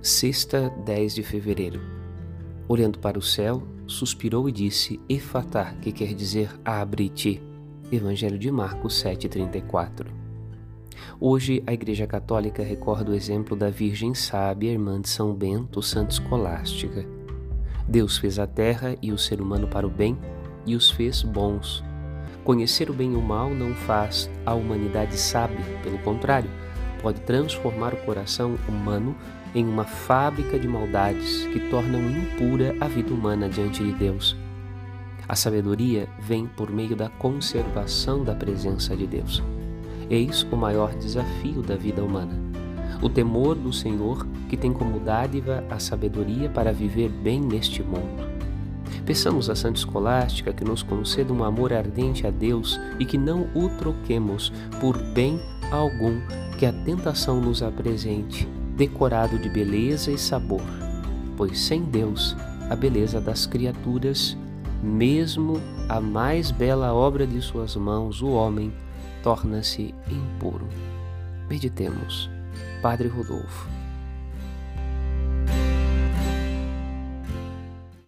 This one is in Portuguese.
Sexta, 10 de fevereiro. Olhando para o céu, suspirou e disse: Efatá, que quer dizer abre-te. Evangelho de Marcos 7,34. Hoje, a Igreja Católica recorda o exemplo da Virgem Sábia, irmã de São Bento, Santa Escolástica. Deus fez a terra e o ser humano para o bem e os fez bons. Conhecer o bem e o mal não faz a humanidade sábia, pelo contrário, pode transformar o coração humano em uma fábrica de maldades que tornam impura a vida humana diante de Deus. A sabedoria vem por meio da conservação da presença de Deus. Eis o maior desafio da vida humana. O temor do Senhor, que tem como dádiva a sabedoria para viver bem neste mundo. Peçamos a Santa Escolástica que nos conceda um amor ardente a Deus e que não o troquemos por bem algum que a tentação nos apresente decorado de beleza e sabor, pois sem Deus a beleza das criaturas, mesmo a mais bela obra de suas mãos, o homem, torna-se impuro. Meditemos. Padre Rodolfo.